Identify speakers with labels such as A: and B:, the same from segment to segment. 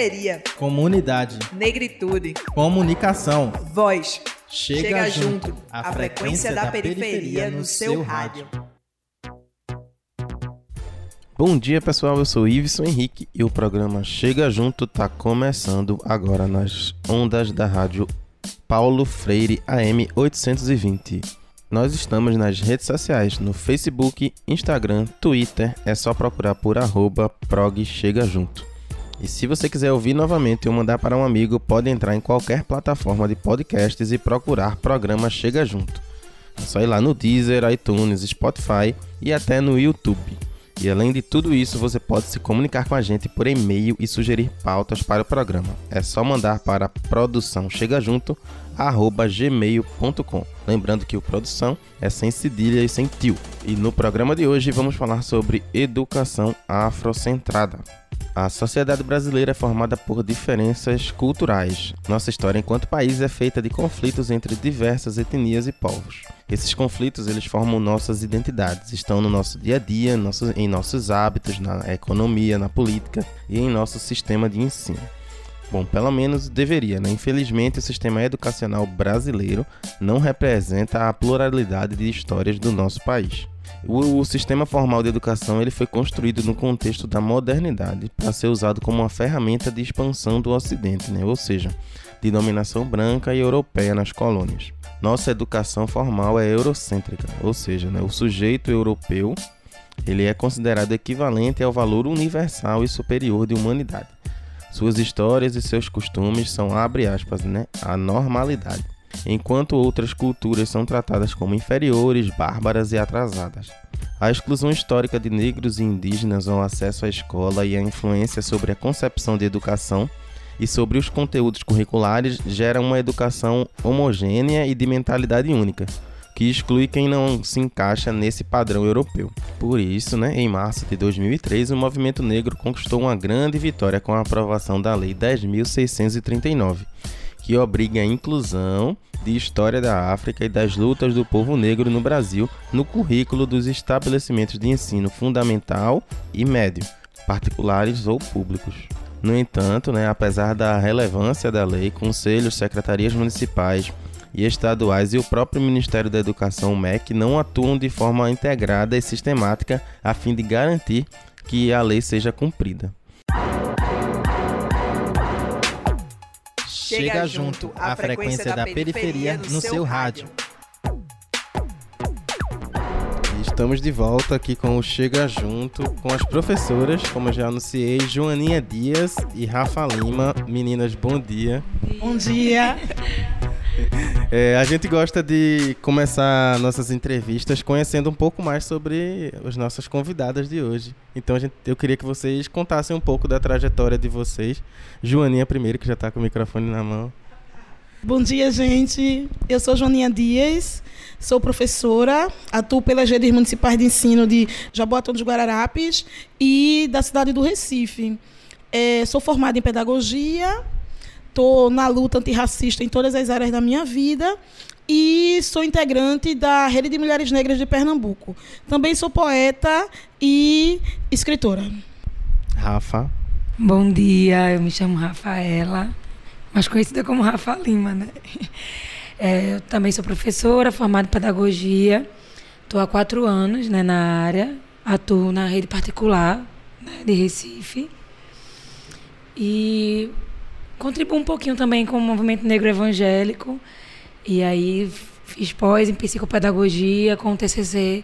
A: periferia,
B: comunidade,
A: negritude,
B: comunicação,
A: voz.
B: Chega,
A: Chega
B: junto,
A: junto, a frequência da periferia no seu rádio.
C: Bom dia pessoal, eu sou Iveson Henrique e o programa Chega Junto tá começando agora nas ondas da rádio Paulo Freire AM 820. Nós estamos nas redes sociais, no Facebook, Instagram, Twitter, é só procurar por arroba prog Chega Junto. E se você quiser ouvir novamente ou mandar para um amigo, pode entrar em qualquer plataforma de podcasts e procurar programa Chega Junto. É só ir lá no Deezer, iTunes, Spotify e até no YouTube. E além de tudo isso, você pode se comunicar com a gente por e-mail e sugerir pautas para o programa. É só mandar para produçãochegajunto@gmail.com. Lembrando que o produção é sem cedilha e sem tio. E no programa de hoje vamos falar sobre educação afrocentrada. A sociedade brasileira é formada por diferenças culturais. Nossa história enquanto país é feita de conflitos entre diversas etnias e povos. Esses conflitos eles formam nossas identidades, estão no nosso dia a dia, em nossos hábitos, na economia, na política e em nosso sistema de ensino. Bom, pelo menos deveria, né? Infelizmente, o sistema educacional brasileiro não representa a pluralidade de histórias do nosso país. O, o, sistema formal de educação ele foi construído no contexto da modernidade para ser usado como uma ferramenta de expansão do Ocidente, né? ou seja, de dominação branca e europeia nas colônias. Nossa educação formal é eurocêntrica, ou seja, né? o sujeito europeu ele é considerado equivalente ao valor universal e superior de humanidade. Suas histórias e seus costumes são, abre aspas, né, a normalidade enquanto outras culturas são tratadas como inferiores, bárbaras e atrasadas. A exclusão histórica de negros e indígenas ao acesso à escola e a influência sobre a concepção de educação e sobre os conteúdos curriculares gera uma educação homogênea e de mentalidade única, que exclui quem não se encaixa nesse padrão europeu. Por isso, né, em março de 2003, o movimento negro conquistou uma grande vitória com a aprovação da Lei 10.639 que obriga a inclusão de história da África e das lutas do povo negro no Brasil no currículo dos estabelecimentos de ensino fundamental e médio, particulares ou públicos. No entanto, né, apesar da relevância da lei, conselhos, secretarias municipais e estaduais e o próprio Ministério da Educação, MEC, não atuam de forma integrada e sistemática a fim de garantir que a lei seja cumprida.
B: Chega junto, a frequência da periferia no seu rádio.
C: Estamos de volta aqui com o Chega Junto, com as professoras, como já anunciei, Joaninha Dias e Rafa Lima. Meninas, bom dia.
D: Bom dia.
C: É, a gente gosta de começar nossas entrevistas conhecendo um pouco mais sobre as nossas convidadas de hoje. Então gente, eu queria que vocês contassem um pouco da trajetória de vocês. Joaninha primeiro, que já está com o microfone na mão.
D: Bom dia, gente. Eu sou Joaninha Dias, sou professora, atuo pelas redes municipais de ensino de Jaboatão dos Guararapes e da cidade do Recife. É, sou formada em pedagogia estou na luta antirracista em todas as áreas da minha vida e sou integrante da Rede de Mulheres Negras de Pernambuco. Também sou poeta e escritora.
C: Rafa.
E: Bom dia, eu me chamo Rafaela, mais conhecida como Rafa Lima, né? É, eu também sou professora, formada em pedagogia. Estou há quatro anos né, na área, atuo na rede particular né, de Recife. E contribuo um pouquinho também com o movimento negro evangélico. E aí fiz pós em psicopedagogia com o TCC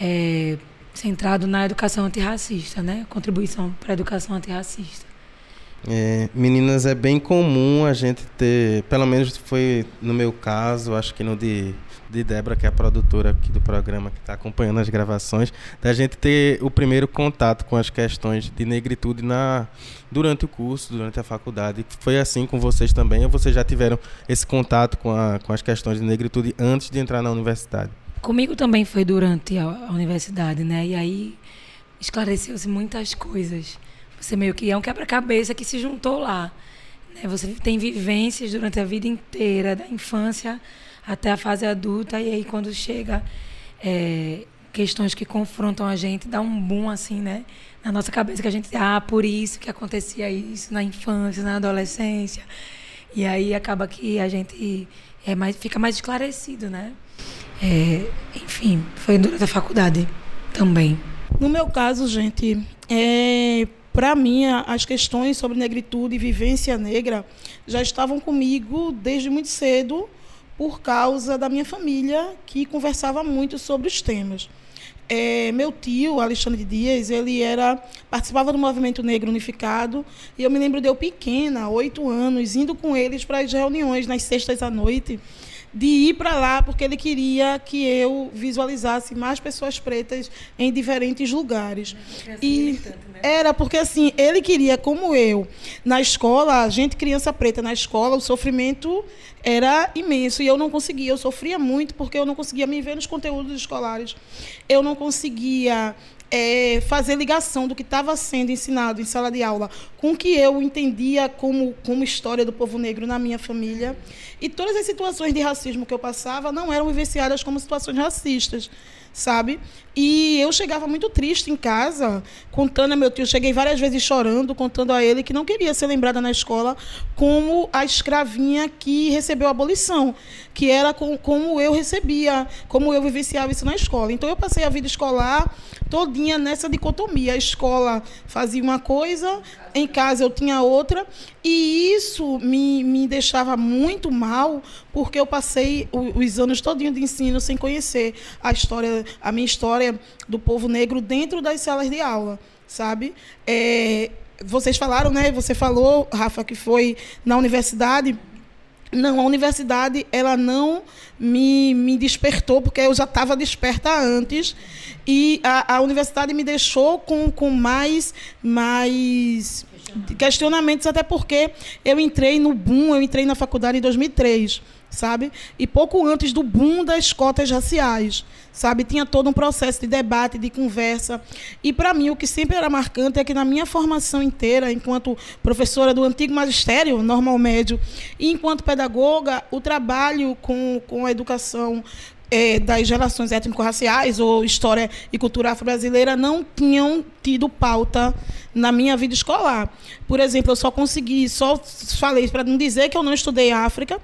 E: é, centrado na educação antirracista, né? Contribuição para a educação antirracista.
C: É, meninas, é bem comum a gente ter, pelo menos foi no meu caso, acho que no de de Débora, que é a produtora aqui do programa, que está acompanhando as gravações, da gente ter o primeiro contato com as questões de negritude na, durante o curso, durante a faculdade. Foi assim com vocês também, ou vocês já tiveram esse contato com, a, com as questões de negritude antes de entrar na universidade?
E: Comigo também foi durante a, a universidade, né? E aí esclareceu-se muitas coisas. Você meio que é um quebra-cabeça que se juntou lá. Né? Você tem vivências durante a vida inteira, da infância até a fase adulta, e aí quando chega é, questões que confrontam a gente, dá um boom assim, né? Na nossa cabeça que a gente, ah, por isso que acontecia isso na infância, na adolescência. E aí acaba que a gente é mais, fica mais esclarecido, né? É, enfim, foi durante a faculdade também.
D: No meu caso, gente, é, para mim, as questões sobre negritude e vivência negra já estavam comigo desde muito cedo, por causa da minha família, que conversava muito sobre os temas. É, meu tio, Alexandre Dias, ele era participava do movimento negro unificado e eu me lembro de eu pequena, oito anos, indo com eles para as reuniões nas sextas à noite de ir para lá porque ele queria que eu visualizasse mais pessoas pretas em diferentes lugares. E né? Era porque assim, ele queria como eu, na escola, a gente criança preta na escola, o sofrimento era imenso e eu não conseguia, eu sofria muito porque eu não conseguia me ver nos conteúdos escolares. Eu não conseguia é, fazer ligação do que estava sendo ensinado em sala de aula com o que eu entendia como, como história do povo negro na minha família. E todas as situações de racismo que eu passava não eram vivenciadas como situações racistas sabe? E eu chegava muito triste em casa, contando a meu tio, cheguei várias vezes chorando, contando a ele que não queria ser lembrada na escola como a escravinha que recebeu a abolição, que era com, como eu recebia, como eu vivenciava isso na escola. Então eu passei a vida escolar todinha nessa dicotomia. A escola fazia uma coisa, em casa eu tinha outra, e isso me, me deixava muito mal, porque eu passei os anos todinhos de ensino sem conhecer a história, a minha história do povo negro dentro das salas de aula, sabe? É, vocês falaram, né? Você falou, Rafa, que foi na universidade. Não, a universidade ela não me, me despertou, porque eu já estava desperta antes. E a, a universidade me deixou com, com mais, mais questionamentos, até porque eu entrei no boom, eu entrei na faculdade em 2003 sabe? E pouco antes do boom das cotas raciais, sabe? Tinha todo um processo de debate, de conversa. E para mim o que sempre era marcante é que na minha formação inteira, enquanto professora do antigo magistério, normal médio, e enquanto pedagoga, o trabalho com, com a educação é, das relações étnico-raciais ou história e cultura afro-brasileira não tinham tido pauta na minha vida escolar. Por exemplo, eu só consegui, só falei para não dizer que eu não estudei África.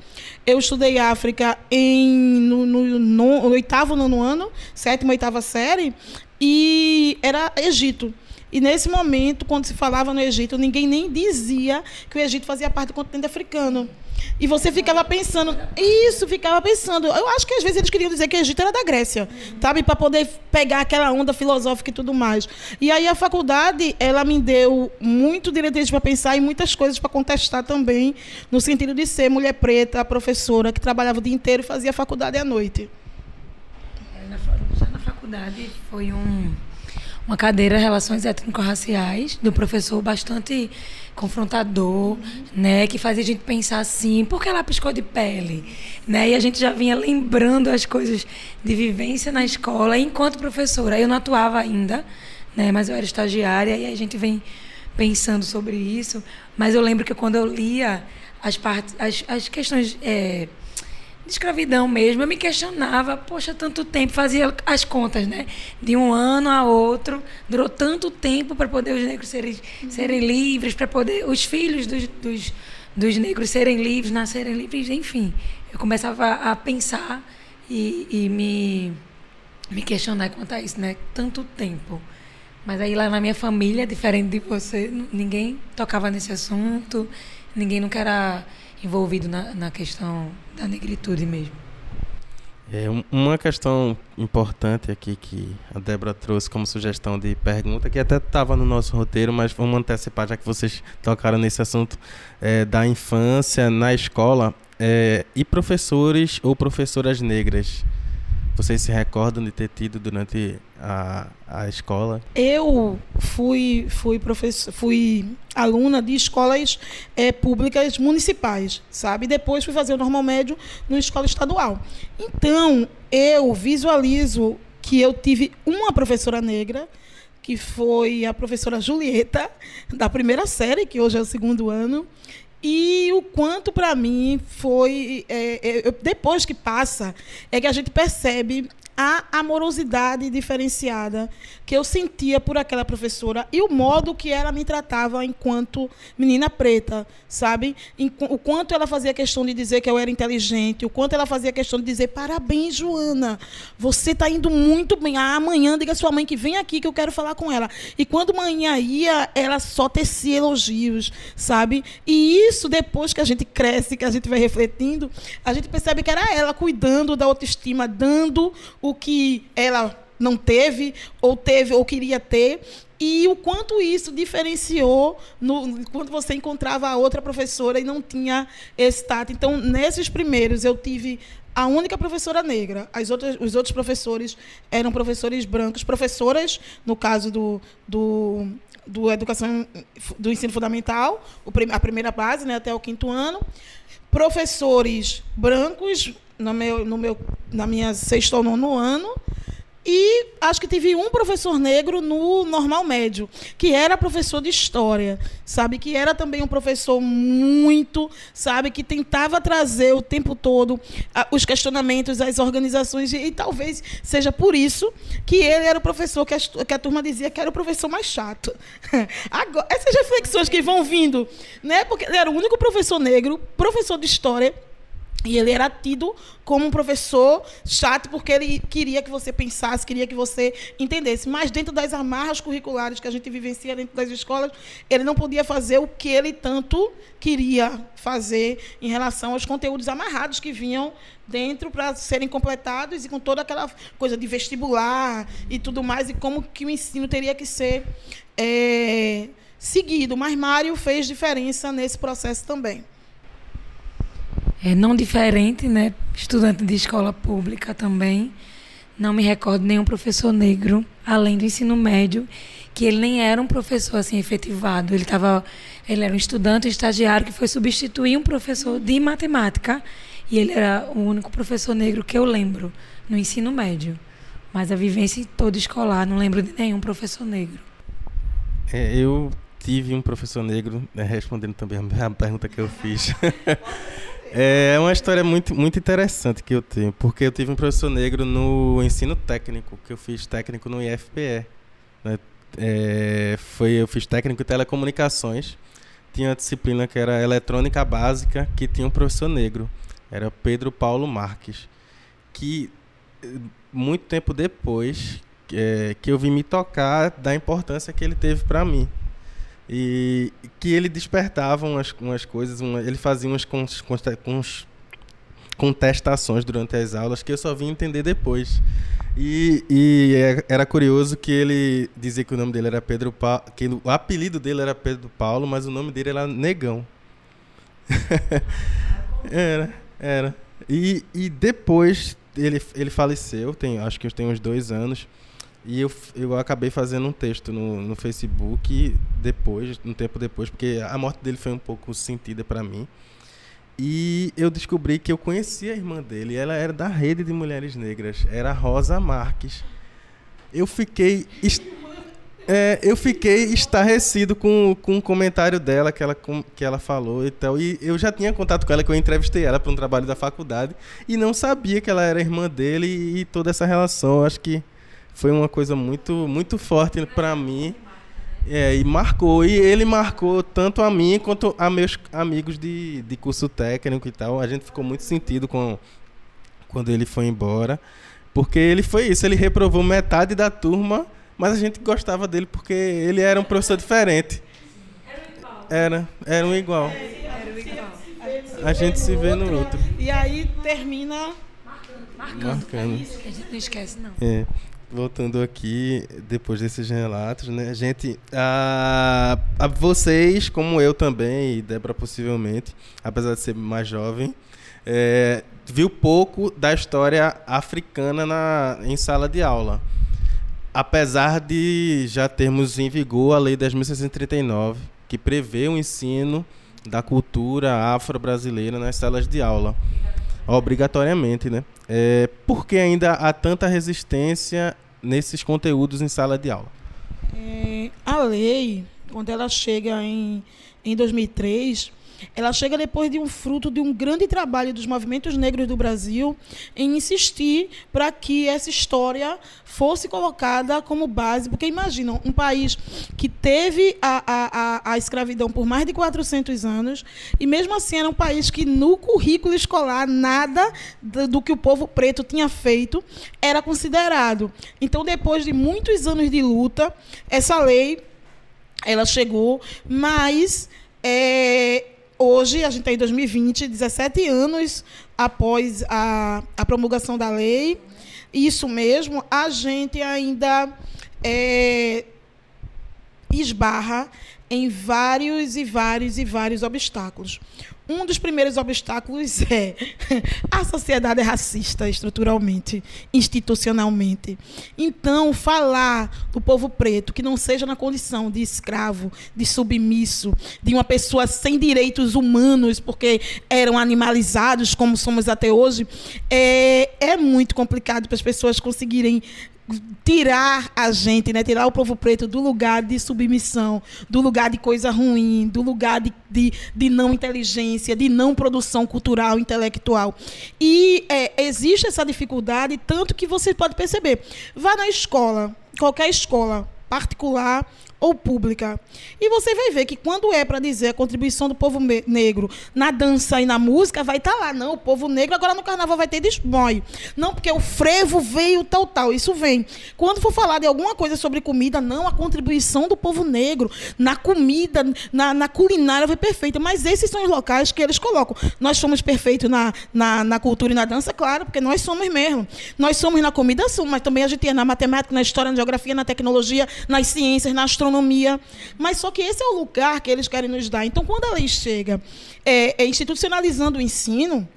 D: Eu estudei África em, no, no, no oitavo, nono ano, sétima, oitava série, e era Egito. E nesse momento, quando se falava no Egito, ninguém nem dizia que o Egito fazia parte do continente africano. E você ficava pensando, isso, ficava pensando. Eu acho que às vezes eles queriam dizer que o Egito era da Grécia, sabe? Para poder pegar aquela onda filosófica e tudo mais. E aí a faculdade, ela me deu muito diretriz para pensar e muitas coisas para contestar também, no sentido de ser mulher preta, professora, que trabalhava o dia inteiro e fazia faculdade à noite.
E: Já na faculdade foi um uma cadeira Relações Étnico-Raciais, do professor bastante confrontador, uhum. né, que fazia a gente pensar assim, por que ela piscou de pele? Né? E a gente já vinha lembrando as coisas de vivência na escola enquanto professora. Eu não atuava ainda, né, mas eu era estagiária e a gente vem pensando sobre isso. Mas eu lembro que quando eu lia as partes, as, as questões é, de escravidão mesmo. Eu me questionava, poxa, tanto tempo, fazia as contas, né? De um ano a outro, durou tanto tempo para poder os negros serem, serem livres, para poder os filhos dos, dos, dos, negros serem livres, nascerem livres, enfim. Eu começava a pensar e, e me, me questionar quanto a isso, né? Tanto tempo. Mas aí lá na minha família, diferente de você, ninguém tocava nesse assunto, ninguém nunca era envolvido na, na questão da negritude mesmo.
C: É, uma questão importante aqui que a Débora trouxe como sugestão de pergunta, que até estava no nosso roteiro, mas vamos antecipar, já que vocês tocaram nesse assunto é, da infância na escola, é, e professores ou professoras negras vocês se recordam de ter tido durante a, a escola?
D: Eu fui fui professor, fui aluna de escolas é, públicas municipais, sabe? Depois fui fazer o normal médio numa escola estadual. Então eu visualizo que eu tive uma professora negra que foi a professora Julieta da primeira série, que hoje é o segundo ano, e o quanto para mim foi. É, é, depois que passa, é que a gente percebe a amorosidade diferenciada que eu sentia por aquela professora e o modo que ela me tratava enquanto menina preta, sabe? O quanto ela fazia questão de dizer que eu era inteligente, o quanto ela fazia questão de dizer parabéns, Joana, você está indo muito bem. Ah, amanhã diga à sua mãe que vem aqui que eu quero falar com ela. E quando manhã ia, ela só tecia elogios, sabe? E isso depois que a gente cresce, que a gente vai refletindo, a gente percebe que era ela cuidando da autoestima, dando o que ela não teve, ou teve, ou queria ter, e o quanto isso diferenciou no, quando você encontrava a outra professora e não tinha esse tato. Então, nesses primeiros, eu tive a única professora negra. As outras, os outros professores eram professores brancos, professoras, no caso do, do, do educação do ensino fundamental, a primeira base, né, até o quinto ano. Professores brancos no meu, no meu, na minha sexto ou nono ano e acho que tive um professor negro no normal médio, que era professor de história, sabe? Que era também um professor muito, sabe? Que tentava trazer o tempo todo uh, os questionamentos, as organizações, e, talvez seja por isso que ele era o professor que a, que a turma dizia que era o professor mais chato. Agora, essas reflexões que vão vindo, né? Porque ele era o único professor negro, professor de história e ele era tido como um professor chato porque ele queria que você pensasse, queria que você entendesse. Mas dentro das amarras curriculares que a gente vivencia dentro das escolas, ele não podia fazer o que ele tanto queria fazer em relação aos conteúdos amarrados que vinham dentro para serem completados e com toda aquela coisa de vestibular e tudo mais e como que o ensino teria que ser é, seguido. Mas Mário fez diferença nesse processo também
E: é, não diferente, né? Estudante de escola pública também. Não me recordo nenhum professor negro, além do ensino médio, que ele nem era um professor assim efetivado. Ele tava, ele era um estudante, um estagiário que foi substituir um professor de matemática e ele era o único professor negro que eu lembro no ensino médio. Mas a vivência toda escolar, não lembro de nenhum professor negro.
C: É, eu tive um professor negro, né, respondendo também a pergunta que eu fiz. É uma história muito, muito interessante que eu tenho, porque eu tive um professor negro no ensino técnico, que eu fiz técnico no IFPE. Né? É, foi, eu fiz técnico em telecomunicações. Tinha uma disciplina que era eletrônica básica, que tinha um professor negro. Era Pedro Paulo Marques. Que muito tempo depois é, que eu vim me tocar da importância que ele teve para mim. E que ele despertava umas, umas coisas, uma, ele fazia umas cons, cons, contestações durante as aulas que eu só vim entender depois. E, e, é, era curioso que ele dizia que o nome dele era Pedro Paulo, que o apelido dele era Pedro Paulo, mas o nome dele era Negão. era, era. E, e depois ele, ele faleceu, tem, acho que eu tenho uns dois anos. E eu, eu acabei fazendo um texto no, no Facebook depois, um tempo depois, porque a morte dele foi um pouco sentida para mim. E eu descobri que eu conhecia a irmã dele, ela era da rede de mulheres negras, era Rosa Marques. Eu fiquei é, eu fiquei estarrecido com, com um comentário dela que ela, com, que ela falou e tal. E eu já tinha contato com ela, que eu entrevistei ela para um trabalho da faculdade, e não sabia que ela era irmã dele e, e toda essa relação. Eu acho que foi uma coisa muito, muito forte para mim. É, e marcou. E ele marcou tanto a mim quanto a meus amigos de, de curso técnico e tal. A gente ficou muito sentido com quando ele foi embora. Porque ele foi isso, ele reprovou metade da turma, mas a gente gostava dele porque ele era um professor diferente. Era, era um igual. A gente se vê no outro.
D: E aí termina
E: marcando. Marcando. A gente não esquece, não.
C: É voltando aqui, depois desses relatos, né? Gente, a, a vocês, como eu também, e Débora possivelmente, apesar de ser mais jovem, é, viu pouco da história africana na, em sala de aula. Apesar de já termos em vigor a Lei 10.639, que prevê o ensino da cultura afro-brasileira nas salas de aula. Obrigatoriamente, né? É, por que ainda há tanta resistência nesses conteúdos em sala de aula?
D: É, a lei, quando ela chega em, em 2003, ela chega depois de um fruto de um grande trabalho dos movimentos negros do Brasil em insistir para que essa história fosse colocada como base, porque imaginam um país que teve a, a, a, escravidão por mais de 400 anos e mesmo assim era um país que no currículo escolar nada do, do que o povo preto tinha feito era considerado. Então, depois de muitos anos de luta, essa lei ela chegou, mas é, hoje, a gente está em 2020, 17 anos após a, a promulgação da lei, isso mesmo, a gente ainda é, esbarra em vários e vários e vários obstáculos. Um dos primeiros obstáculos é a sociedade é racista estruturalmente, institucionalmente. Então, falar do povo preto que não seja na condição de escravo, de submisso, de uma pessoa sem direitos humanos, porque eram animalizados, como somos até hoje, é, é muito complicado para as pessoas conseguirem tirar a gente, né? tirar o povo preto do lugar de submissão, do lugar de coisa ruim, do lugar de, de, de não inteligência, de não produção cultural, intelectual. E é, existe essa dificuldade, tanto que você pode perceber. Vá na escola, qualquer escola particular ou pública. E você vai ver que quando é para dizer a contribuição do povo negro na dança e na música, vai estar tá lá. Não, o povo negro agora no carnaval vai ter desboio. Não, porque o frevo veio tal, tal. Isso vem. Quando for falar de alguma coisa sobre comida, não, a contribuição do povo negro na comida, na, na culinária foi perfeita. Mas esses são os locais que eles colocam. Nós somos perfeitos na, na, na cultura e na dança, claro, porque nós somos mesmo. Nós somos na comida, somos, mas também a gente é na matemática, na história, na geografia, na tecnologia, nas ciências, na astronomia Mas só que esse é o lugar que eles querem nos dar. Então, quando a lei chega é, é institucionalizando o ensino,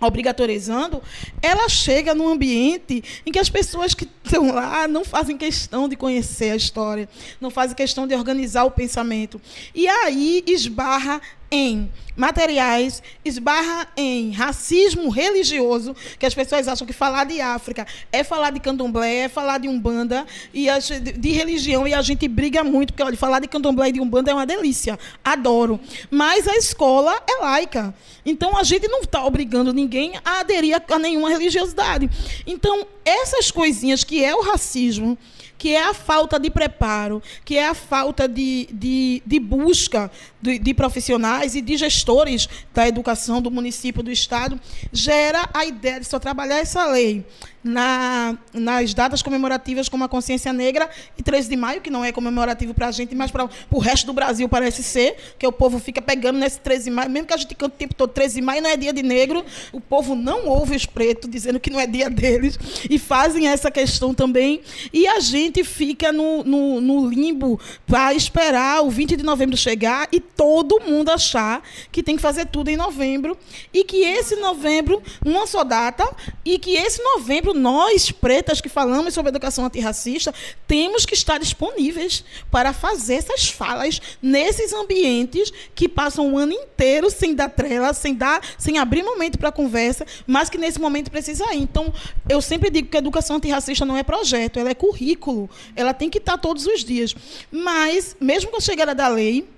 D: obrigatorizando, ela chega num ambiente em que as pessoas que estão lá não fazem questão de conhecer a história, não fazem questão de organizar o pensamento. E aí esbarra em materiais, esbarra em racismo religioso, que as pessoas acham que falar de África é falar de candomblé, é falar de umbanda, e de, de, religião, e a gente briga muito, porque olha, falar de candomblé e de umbanda é uma delícia, adoro. Mas a escola é laica. Então a gente não está obrigando ninguém a aderir a, a nenhuma religiosidade. Então, essas coisinhas que é o racismo, que é a falta de preparo, que é a falta de, de, de busca de, de, profissionais e de gestores da educação do município, do Estado, gera a ideia de só trabalhar essa lei na, nas datas comemorativas como a Consciência Negra e 13 de maio, que não é comemorativo para a gente, mas para o resto do Brasil parece ser, que o povo fica pegando nesse 13 de maio, mesmo que a gente cante o tempo todo 13 de maio, não é dia de negro, o povo não ouve os pretos dizendo que não é dia deles e fazem essa questão também. E a gente fica no, no, no limbo para esperar o 20 de novembro chegar e todo mundo achar que tem que fazer tudo em novembro e que esse novembro, uma só data, e que esse novembro nós, pretas, que falamos sobre educação antirracista, temos que estar disponíveis para fazer essas falas nesses ambientes que passam o ano inteiro sem dar trela, sem dar, sem abrir momento para conversa, mas que nesse momento precisa ir. Então, eu sempre digo que a educação antirracista não é projeto, ela é currículo. Ela tem que estar todos os dias. Mas, mesmo com a chegada da lei,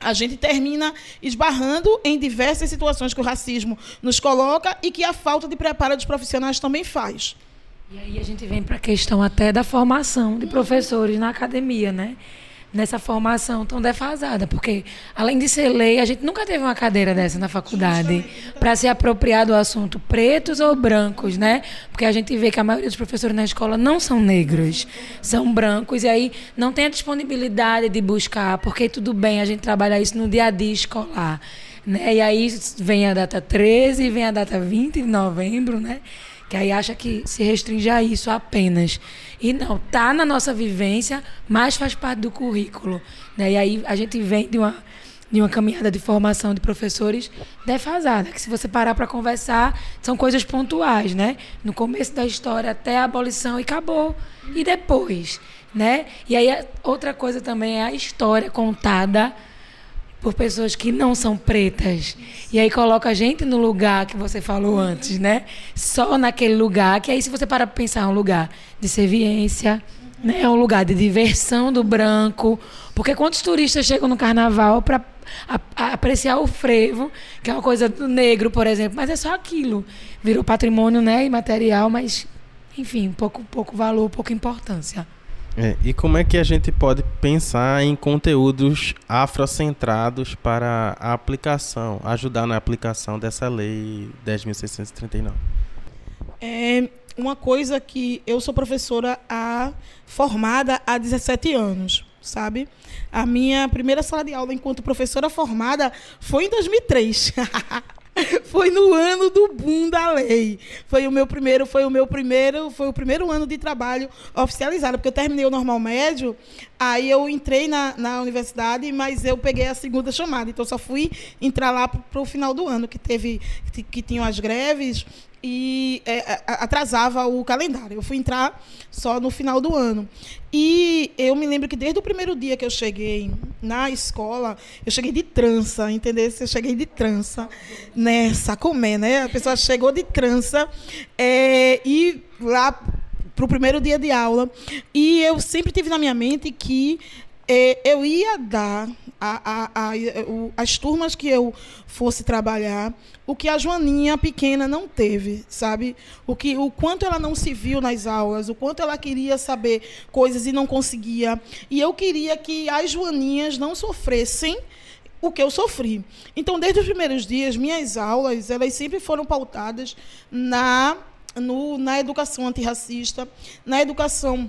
D: a gente termina esbarrando em diversas situações que o racismo nos coloca e que a falta de preparo dos profissionais também faz.
E: E aí a gente vem para a questão até da formação de professores na academia, né? Nessa formação tão defasada, porque além de ser lei, a gente nunca teve uma cadeira dessa na faculdade para se apropriar do assunto pretos ou brancos, né? Porque a gente vê que a maioria dos professores na escola não são negros, são brancos e aí não tem a disponibilidade de buscar, porque tudo bem a gente trabalhar isso no dia a dia escolar, né? E aí vem a data 13, vem a data 20 de novembro, né? Que aí acha que se restringe a isso apenas. E não, tá na nossa vivência, mas faz parte do currículo. Né? E aí a gente vem de uma, de uma caminhada de formação de professores defasada, que se você parar para conversar, são coisas pontuais, né? No começo da história até a abolição e acabou. E depois, né? E aí outra coisa também é a história contada por pessoas que não são pretas. E aí coloca a gente no lugar que você falou antes, né? Só naquele lugar, que aí se você para pensar, é um lugar de serviência, né? É um lugar de diversão do branco. Porque quantos turistas chegam no carnaval para apreciar o frevo, que é uma coisa do negro, por exemplo, mas é só aquilo. Virou patrimônio, né, imaterial, mas enfim, pouco pouco valor, pouca importância.
C: É, e como é que a gente pode pensar em conteúdos afrocentrados para a aplicação, ajudar na aplicação dessa lei 10.639?
D: É uma coisa que eu sou professora a, formada há 17 anos, sabe? A minha primeira sala de aula enquanto professora formada foi em 2003. foi no ano do boom da lei. Foi o meu primeiro, foi o meu primeiro, foi o primeiro ano de trabalho oficializado, porque eu terminei o normal médio, aí eu entrei na, na universidade, mas eu peguei a segunda chamada, então só fui entrar lá para o final do ano, que teve que, que tinham as greves e é, atrasava o calendário. Eu fui entrar só no final do ano. E eu me lembro que desde o primeiro dia que eu cheguei na escola, eu cheguei de trança, entendeu? Eu cheguei de trança, né? Sacomé, né? A pessoa chegou de trança é, e lá para o primeiro dia de aula. E eu sempre tive na minha mente que é, eu ia dar a, a, a, as turmas que eu fosse trabalhar, o que a Joaninha pequena não teve, sabe? O que o quanto ela não se viu nas aulas, o quanto ela queria saber coisas e não conseguia. E eu queria que as Joaninhas não sofressem o que eu sofri. Então, desde os primeiros dias, minhas aulas, elas sempre foram pautadas na no, na educação antirracista, na educação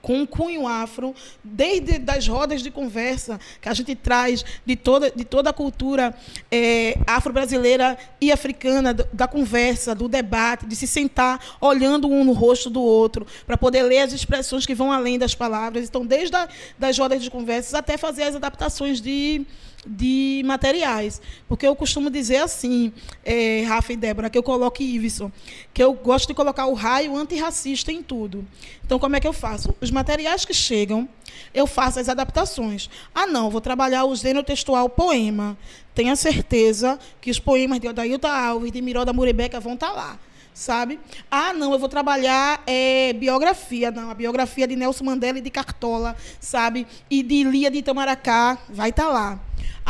D: com um cunho afro, desde das rodas de conversa que a gente traz de toda, de toda a cultura é, afro-brasileira e africana, da conversa, do debate, de se sentar olhando um no rosto do outro, para poder ler as expressões que vão além das palavras. Então, desde a, das rodas de conversas até fazer as adaptações de de materiais. Porque eu costumo dizer assim, é, Rafa e Débora, que eu coloque Iveson, que eu gosto de colocar o raio antirracista em tudo. Então, como é que eu faço? Os materiais que chegam, eu faço as adaptações. Ah, não, vou trabalhar o gênero textual poema. Tenha certeza que os poemas de Odailton Alves, de Miró da Murebeca vão estar tá lá sabe? Ah, não, eu vou trabalhar é, biografia, não, a biografia de Nelson Mandela e de Cartola, sabe? E de Lia de Itamaracá, vai estar tá lá.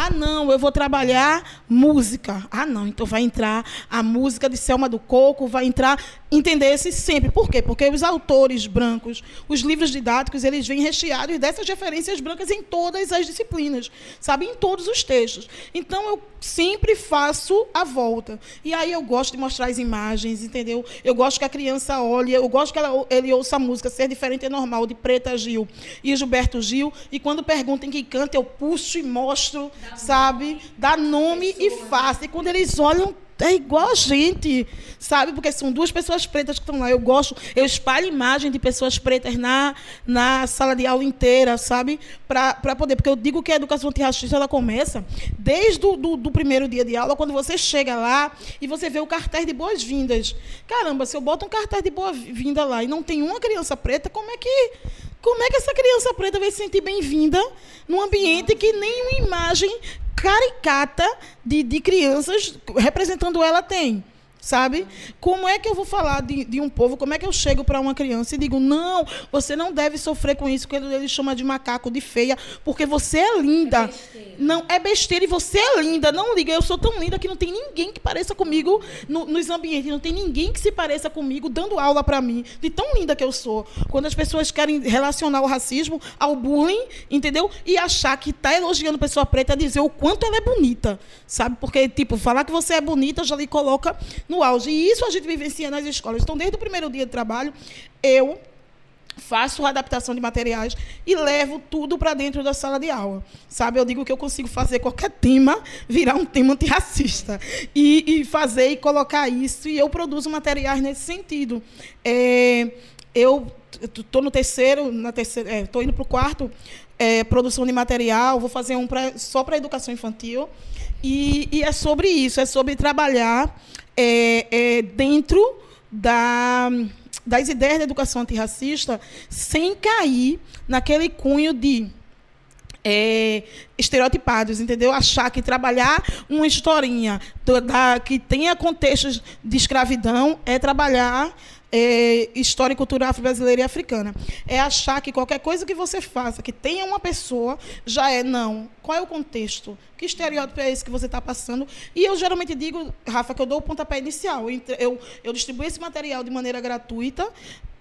D: Ah, não, eu vou trabalhar música. Ah, não, então vai entrar a música de Selma do Coco, vai entrar, entender-se sempre. Por quê? Porque os autores brancos, os livros didáticos, eles vêm recheados dessas referências brancas em todas as disciplinas, sabe? Em todos os textos. Então, eu sempre faço a volta. E aí eu gosto de mostrar as imagens, entendeu? Eu gosto que a criança olhe, eu gosto que ela, ele ouça a música Ser Diferente é Normal, de Preta Gil e Gilberto Gil. E quando perguntam quem canta, eu puxo e mostro sabe? Dá nome e face. E quando eles olham, é igual a gente, sabe? Porque são duas pessoas pretas que estão lá. Eu gosto, eu espalho imagem de pessoas pretas na, na sala de aula inteira, sabe? Para poder. Porque eu digo que a educação antirracista ela começa desde o do, do, primeiro dia de aula, quando você chega lá e você vê o cartaz de boas-vindas. Caramba, se eu boto um cartaz de boa-vinda lá e não tem uma criança preta, como é que como é que essa criança preta vai se sentir bem-vinda num ambiente que nenhuma imagem caricata de, de crianças representando ela tem? Sabe? Como é que eu vou falar de, de um povo? Como é que eu chego para uma criança e digo, não, você não deve sofrer com isso, que ele, chama de macaco, de feia, porque você é linda. É não, é besteira e você é linda. Não liga, eu sou tão linda que não tem ninguém que pareça comigo no, nos ambientes, não tem ninguém que se pareça comigo dando aula para mim, de tão linda que eu sou. Quando as pessoas querem relacionar o racismo ao bullying, entendeu? E achar que tá elogiando pessoa preta, dizer o quanto ela é bonita, sabe? Porque, tipo, falar que você é bonita já lhe coloca no auge. E isso a gente vivencia nas escolas. Então, desde o primeiro dia de trabalho, eu faço a adaptação de materiais e levo tudo para dentro da sala de aula. Sabe, eu digo que eu consigo fazer qualquer tema virar um tema antirracista. E, e fazer e colocar isso, e eu produzo materiais nesse sentido. É, eu estou no terceiro, na terceira, estou é, indo para o quarto, é, produção de material, vou fazer um pra, só para educação infantil. E, e, é sobre isso, é sobre trabalhar é, é, dentro da, das ideias da educação antirracista sem cair naquele cunho de é, estereotipados, entendeu? Achar que trabalhar uma historinha da, que tenha contextos de escravidão é trabalhar é, história e cultura afro-brasileira e africana. É achar que qualquer coisa que você faça, que tenha uma pessoa, já é não. Qual é o contexto? Que estereótipo é esse que você está passando? E eu geralmente digo, Rafa, que eu dou o pontapé inicial. Eu, eu distribuo esse material de maneira gratuita,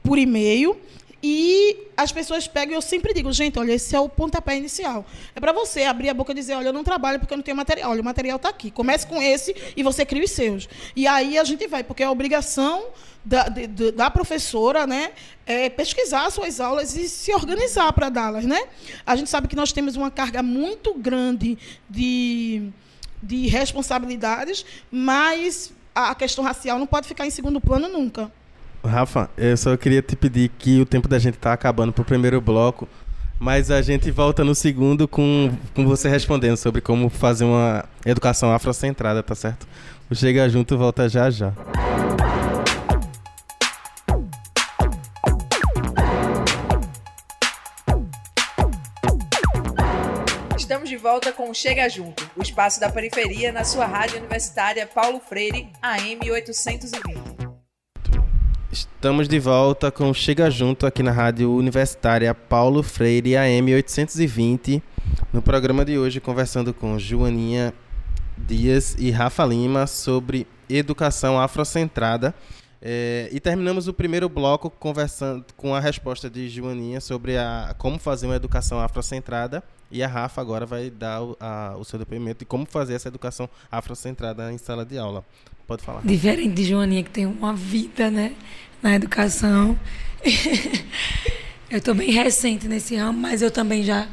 D: por e-mail, e as pessoas pegam, eu sempre digo, gente, olha, esse é o pontapé inicial. É para você abrir a boca e dizer, olha, eu não trabalho porque eu não tenho material. Olha, o material está aqui. Comece com esse e você cria os seus. E aí a gente vai, porque é obrigação da, de, da professora, né, é pesquisar suas aulas e se organizar para dá-las, né? A gente sabe que nós temos uma carga muito grande de, de responsabilidades, mas a questão racial não pode ficar em segundo plano nunca.
C: Rafa, eu só queria te pedir que o tempo da gente está acabando para o primeiro bloco, mas a gente volta no segundo com, com você respondendo sobre como fazer uma educação afrocentrada, tá certo? O Chega Junto volta já já.
A: Estamos de volta com o Chega Junto, o espaço da periferia na sua rádio universitária Paulo Freire, AM 820.
C: Estamos de volta com Chega Junto aqui na Rádio Universitária Paulo Freire AM 820. No programa de hoje, conversando com Joaninha Dias e Rafa Lima sobre educação afrocentrada. É, e terminamos o primeiro bloco conversando com a resposta de Joaninha sobre a, como fazer uma educação afrocentrada. E a Rafa agora vai dar o, a, o seu depoimento de como fazer essa educação afrocentrada em sala de aula. Pode falar.
E: Diferente de Joaninha, que tem uma vida, né? na educação. eu estou bem recente nesse ramo, mas eu também já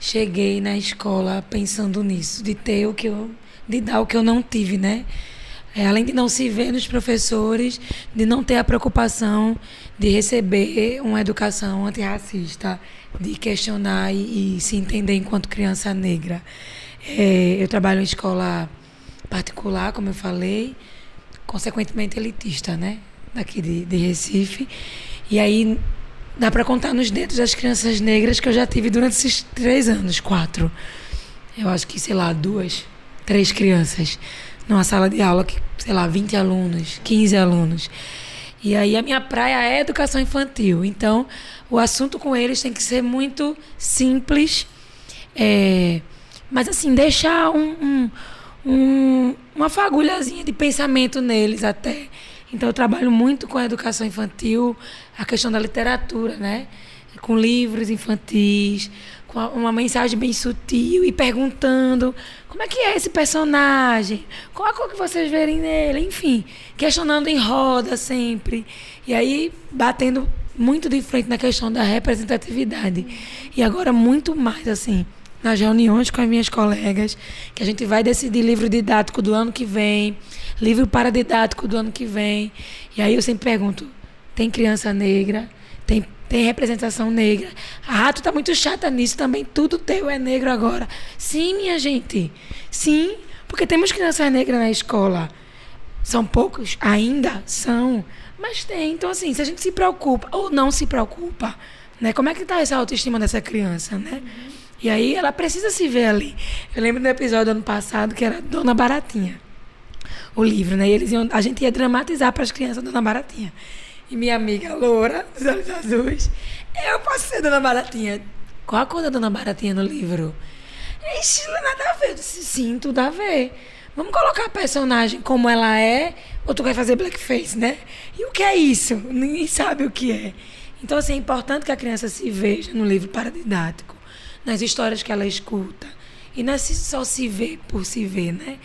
E: cheguei na escola pensando nisso, de ter o que eu, de dar o que eu não tive, né? É, além de não se ver nos professores, de não ter a preocupação de receber uma educação antirracista, de questionar e, e se entender enquanto criança negra. É, eu trabalho em escola particular, como eu falei, consequentemente elitista, né? aqui de, de Recife. E aí dá para contar nos dedos das crianças negras que eu já tive durante esses três anos, quatro. Eu acho que, sei lá, duas, três crianças numa sala de aula que, sei lá, 20 alunos, 15 alunos. E aí a minha praia é educação infantil. Então, o assunto com eles tem que ser muito simples. É, mas assim, deixar um, um, um, uma fagulhazinha de pensamento neles até. Então eu trabalho muito com a educação infantil, a questão da literatura, né? Com livros infantis, com uma mensagem bem sutil e perguntando como é que é esse personagem, qual a cor que vocês verem nele, enfim, questionando em roda sempre. E aí batendo muito de frente na questão da representatividade. E agora muito mais assim nas reuniões com as minhas colegas, que a gente vai decidir livro didático do ano que vem, livro paradidático do ano que vem. E aí eu sempre pergunto: tem criança negra? Tem, tem representação negra? Ah, tu tá muito chata nisso também, tudo teu é negro agora. Sim, minha gente. Sim, porque temos crianças negras na escola. São poucos? Ainda são. Mas tem. Então, assim, se a gente se preocupa ou não se preocupa, né? Como é que tá essa autoestima dessa criança, né? Uhum. E aí ela precisa se ver ali. Eu lembro do episódio ano passado que era Dona Baratinha. O livro, né? E eles iam, a gente ia dramatizar para as crianças Dona Baratinha. E minha amiga loura, dos olhos azuis, eu posso ser Dona Baratinha. Qual a cor da Dona Baratinha no livro? Ixi, nada a ver. Eu disse, sim, tudo a ver. Vamos colocar a personagem como ela é, ou tu vai fazer blackface, né? E o que é isso? Ninguém sabe o que é. Então, assim, é importante que a criança se veja no livro paradidático nas histórias que ela escuta. E não é só se ver por se ver, né?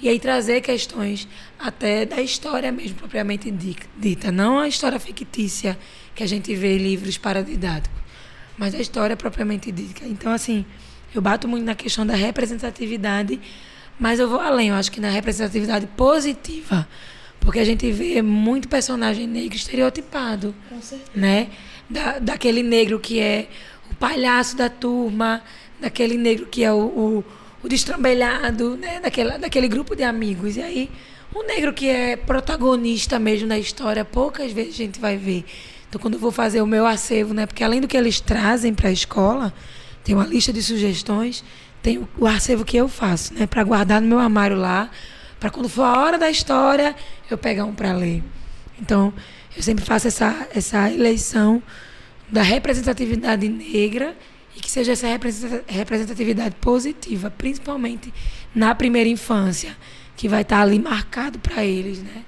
E: E aí trazer questões até da história mesmo, propriamente dita. Não a história fictícia que a gente vê em livros paradidáticos, mas a história propriamente dita. Então, assim, eu bato muito na questão da representatividade, mas eu vou além. Eu acho que na representatividade positiva. Porque a gente vê muito personagem negro estereotipado. Com certeza. Né? Da, daquele negro que é palhaço da turma, daquele negro que é o, o, o destrambelhado, né? daquele, daquele grupo de amigos. E aí, o negro que é protagonista mesmo da história, poucas vezes a gente vai ver. Então, quando eu vou fazer o meu acervo, né? Porque além do que eles trazem para a escola, tem uma lista de sugestões, tem o, o acervo que eu faço, né? Para guardar no meu armário lá, para quando for a hora da história, eu pegar um para ler. Então, Eu sempre faço essa, essa eleição da representatividade negra e que seja essa representatividade positiva, principalmente na primeira infância, que vai estar ali marcado para eles, né?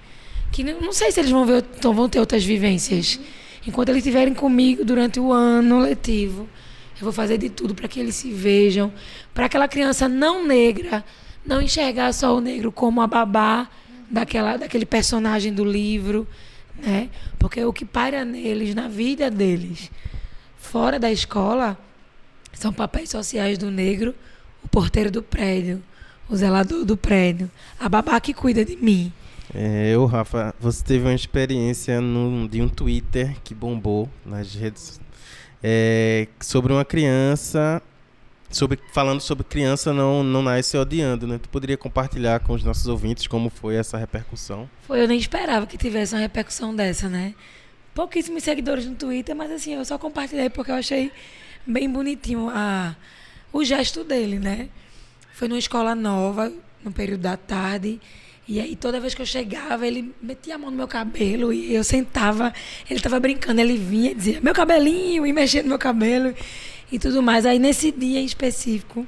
E: Que não sei se eles vão ver, então vão ter outras vivências. Enquanto eles estiverem comigo durante o ano letivo, eu vou fazer de tudo para que eles se vejam, para aquela criança não negra não enxergar só o negro como a babá daquela, daquele personagem do livro, né? Porque o que paira neles, na vida deles, fora da escola, são papéis sociais do negro, o porteiro do prédio, o zelador do prédio, a babá que cuida de mim.
C: É, eu, Rafa, você teve uma experiência de um Twitter que bombou nas redes é, sobre uma criança sobre falando sobre criança não não nasce odiando, né? Tu poderia compartilhar com os nossos ouvintes como foi essa repercussão?
E: Foi, eu nem esperava que tivesse uma repercussão dessa, né? Pouquíssimos seguidores no Twitter, mas assim, eu só compartilhei porque eu achei bem bonitinho a, o gesto dele, né? Foi numa escola nova, no período da tarde, e aí toda vez que eu chegava, ele metia a mão no meu cabelo e eu sentava, ele estava brincando, ele vinha e dizia, meu cabelinho, e mexia no meu cabelo e tudo mais. Aí nesse dia em específico,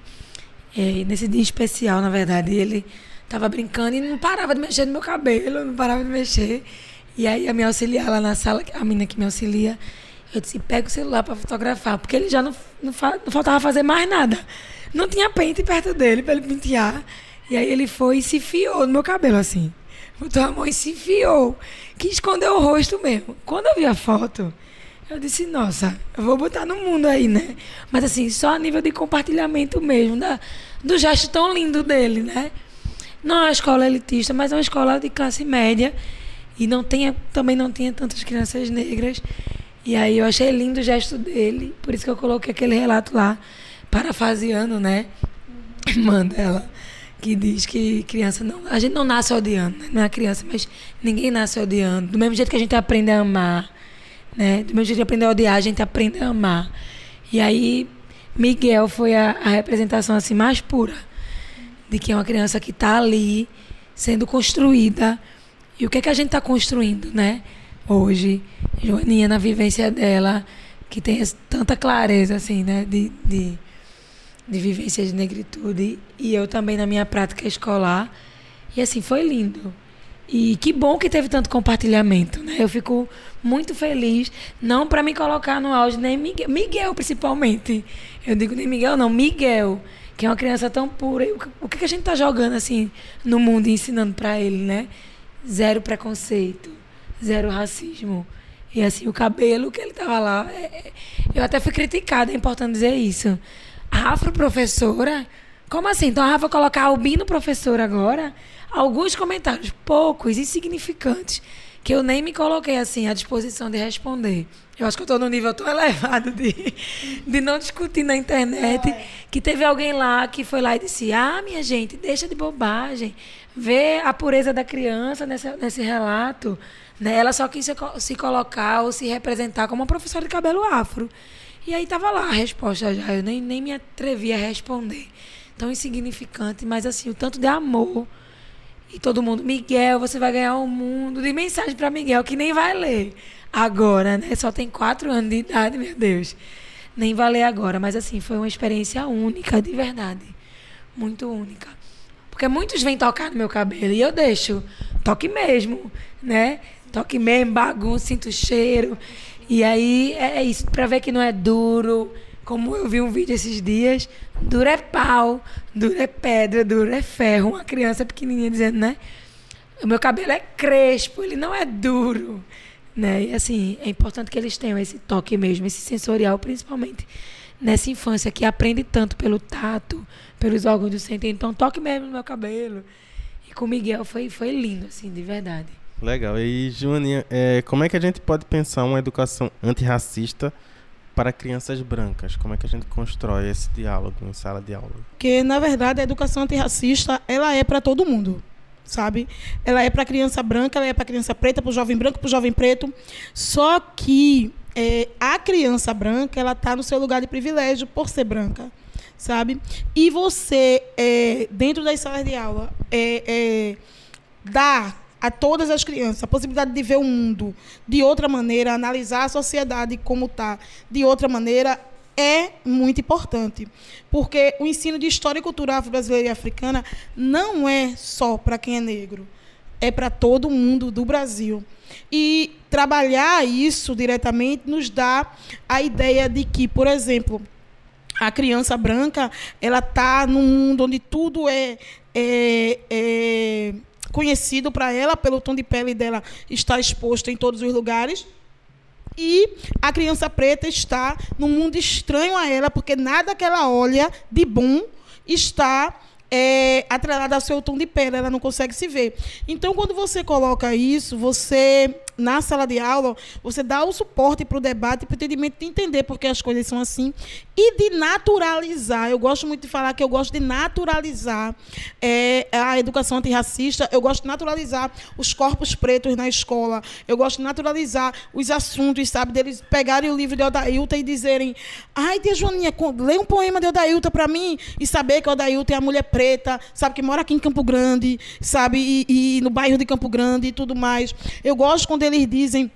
E: é, nesse dia especial, na verdade, ele estava brincando e não parava de mexer no meu cabelo, não parava de mexer. E aí a minha auxiliar lá na sala, a menina que me auxilia, eu disse, pega o celular para fotografar, porque ele já não, não, não, faltava fazer mais nada. Não tinha pente perto dele para ele pentear. E aí ele foi e se fiou no meu cabelo, assim. Botou a mão e se fiou. Que escondeu o rosto mesmo. Quando eu vi a foto, eu disse, nossa, eu vou botar no mundo aí, né? Mas assim, só a nível de compartilhamento mesmo, da, do gesto tão lindo dele, né? Não é uma escola elitista, mas é uma escola de classe média. E não tinha, também não tinha tantas crianças negras. E aí eu achei lindo o gesto dele, por isso que eu coloquei aquele relato lá, parafaseando, né? Mandela, que diz que criança não. A gente não nasce odiando, né? não é criança, mas ninguém nasce odiando. Do mesmo jeito que a gente aprende a amar né? Do mesmo jeito que aprender a odiar, a gente aprende a amar. E aí, Miguel foi a, a representação assim mais pura de que é uma criança que está ali sendo construída. E o que é que a gente está construindo, né? Hoje, Joaninha, na vivência dela, que tem tanta clareza, assim, né? De, de, de vivência de negritude. E eu também na minha prática escolar. E assim, foi lindo. E que bom que teve tanto compartilhamento, né? Eu fico muito feliz, não para me colocar no auge, nem Miguel, Miguel principalmente. Eu digo nem Miguel, não, Miguel, que é uma criança tão pura. O que, a gente tá jogando assim no mundo e ensinando para ele, né? Zero preconceito, zero racismo. E assim, o cabelo que ele tava lá. É, é eu até fui criticada, é importante dizer isso. A afro-professora. Como assim? Então a Rafa colocar albino professor agora? Alguns comentários, poucos, insignificantes, que eu nem me coloquei assim à disposição de responder. Eu acho que eu estou num nível tão elevado de, de não discutir na internet que teve alguém lá que foi lá e disse: Ah, minha gente, deixa de bobagem. Vê a pureza da criança nesse, nesse relato. Né? Ela só quis se, se colocar ou se representar como uma professora de cabelo afro. E aí estava lá a resposta já. Eu nem, nem me atrevi a responder. Tão insignificante, mas assim, o tanto de amor e todo mundo, Miguel, você vai ganhar o um mundo. De mensagem para Miguel, que nem vai ler agora, né? Só tem quatro anos de idade, meu Deus. Nem vai ler agora. Mas, assim, foi uma experiência única, de verdade. Muito única. Porque muitos vêm tocar no meu cabelo e eu deixo. Toque mesmo, né? Toque mesmo, bagunça, sinto cheiro. E aí é, é isso, para ver que não é duro como eu vi um vídeo esses dias, duro é pau, duro é pedra, duro é ferro. Uma criança pequenininha dizendo, né? O meu cabelo é crespo, ele não é duro. Né? E assim, é importante que eles tenham esse toque mesmo, esse sensorial, principalmente nessa infância que aprende tanto pelo tato, pelos órgãos do sentido. Então, toque mesmo no meu cabelo. E com o Miguel foi, foi lindo, assim, de verdade.
C: Legal. E, Joaninha, é, como é que a gente pode pensar uma educação antirracista para crianças brancas? Como é que a gente constrói esse diálogo em sala de aula?
D: Porque, na verdade, a educação antirracista, ela é para todo mundo, sabe? Ela é para criança branca, ela é para criança preta, para o jovem branco, para o jovem preto. Só que é, a criança branca, ela está no seu lugar de privilégio por ser branca, sabe? E você, é, dentro das salas de aula, é, é, dá a todas as crianças a possibilidade de ver o mundo de outra maneira, analisar a sociedade como está de outra maneira, é muito importante. Porque o ensino de história e cultura afro-brasileira e africana não é só para quem é negro, é para todo mundo do Brasil. E trabalhar isso diretamente nos dá a ideia de que, por exemplo, a criança branca ela está num mundo onde tudo é, é, é conhecido para ela pelo tom de pele dela está exposto em todos os lugares e a criança preta está num mundo estranho a ela porque nada que ela olha de bom está é, ao seu tom de pele, ela não consegue se ver. Então, quando você coloca isso, você na sala de aula, você dá o suporte para o debate, para o entendimento de entender porque as coisas são assim e de naturalizar. Eu gosto muito de falar que eu gosto de naturalizar é, a educação antirracista, eu gosto de naturalizar os corpos pretos na escola, eu gosto de naturalizar os assuntos, sabe, deles pegarem o livro de Odailta e dizerem: ai, tia Joaninha, lê um poema de Odailta para mim e saber que Odailta é a mulher preta, sabe, que mora aqui em Campo Grande, sabe, e, e no bairro de Campo Grande e tudo mais. Eu gosto quando eles dizem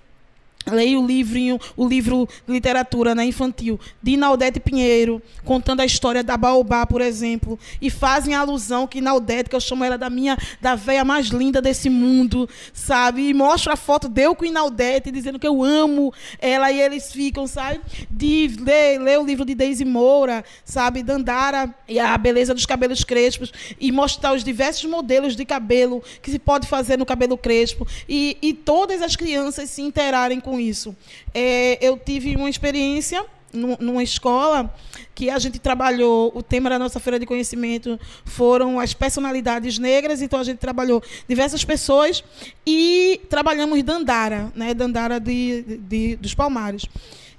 D: Leio o livrinho, o livro literatura né, infantil de Inaudete Pinheiro, contando a história da Baobá, por exemplo, e fazem alusão que Inaudete, que eu chamo ela da minha, da veia mais linda desse mundo, sabe? E mostra a foto de eu com Inaudete, dizendo que eu amo ela, e eles ficam, sabe? De ler, ler o livro de Daisy Moura, sabe? Dandara e a beleza dos cabelos crespos, e mostrar os diversos modelos de cabelo que se pode fazer no cabelo crespo, e, e todas as crianças se interarem com com isso. É, eu tive uma experiência numa escola que a gente trabalhou, o tema da nossa feira de conhecimento foram as personalidades negras, então a gente trabalhou diversas pessoas e trabalhamos Dandara, né, Dandara de, de dos Palmares.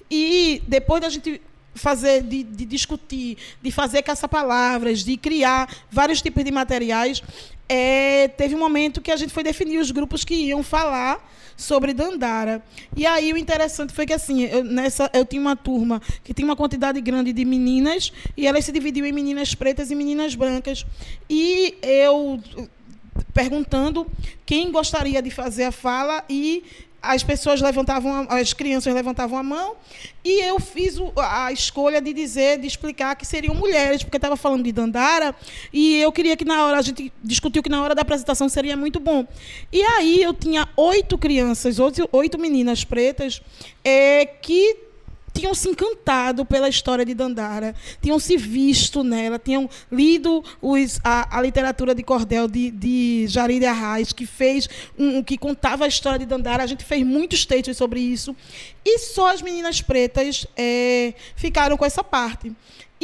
D: E depois da gente fazer, de, de discutir, de fazer caça-palavras, de criar vários tipos de materiais, é, teve um momento que a gente foi definir os grupos que iam falar sobre Dandara. E aí o interessante foi que assim, eu, nessa, eu tinha uma turma que tinha uma quantidade grande de meninas e elas se dividiam em meninas pretas e meninas brancas. E eu perguntando quem gostaria de fazer a fala e as pessoas levantavam, as crianças levantavam a mão e eu fiz a escolha de dizer, de explicar que seriam mulheres, porque estava falando de Dandara e eu queria que na hora a gente discutiu que na hora da apresentação seria muito bom. E aí eu tinha oito crianças, oito, oito meninas pretas é, que tinham se encantado pela história de Dandara, tinham se visto nela, tinham lido os, a, a, literatura de cordel de, de Jarid Arraes, que fez um, que contava a história de Dandara. A gente fez muitos textos sobre isso. E só as meninas pretas é, ficaram com essa parte.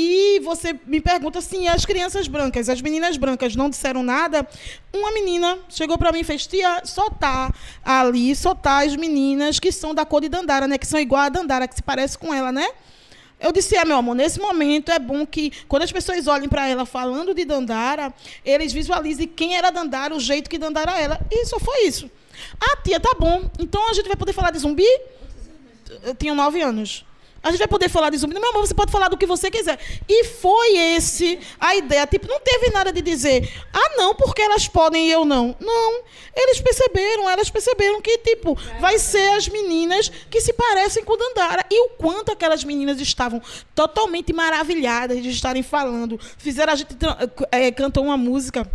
D: E você me pergunta assim, as crianças brancas, as meninas brancas não disseram nada? Uma menina chegou para mim e fez, tia, só tá ali, só tá as meninas que são da cor de Dandara, né? Que são igual a Dandara, que se parece com ela, né? Eu disse, é, meu amor, nesse momento é bom que, quando as pessoas olhem para ela falando de Dandara, eles visualizem quem era Dandara, o jeito que Dandara era. E só foi isso. Ah, tia, tá bom. Então a gente vai poder falar de zumbi? Eu tinha nove anos. A gente vai poder falar de zumbi. Meu amor, você pode falar do que você quiser. E foi esse a ideia. Tipo, não teve nada de dizer, ah, não, porque elas podem e eu não. Não. Eles perceberam, elas perceberam que, tipo, vai ser as meninas que se parecem com Dandara. E o quanto aquelas meninas estavam totalmente maravilhadas de estarem falando. Fizeram a gente é, cantou uma música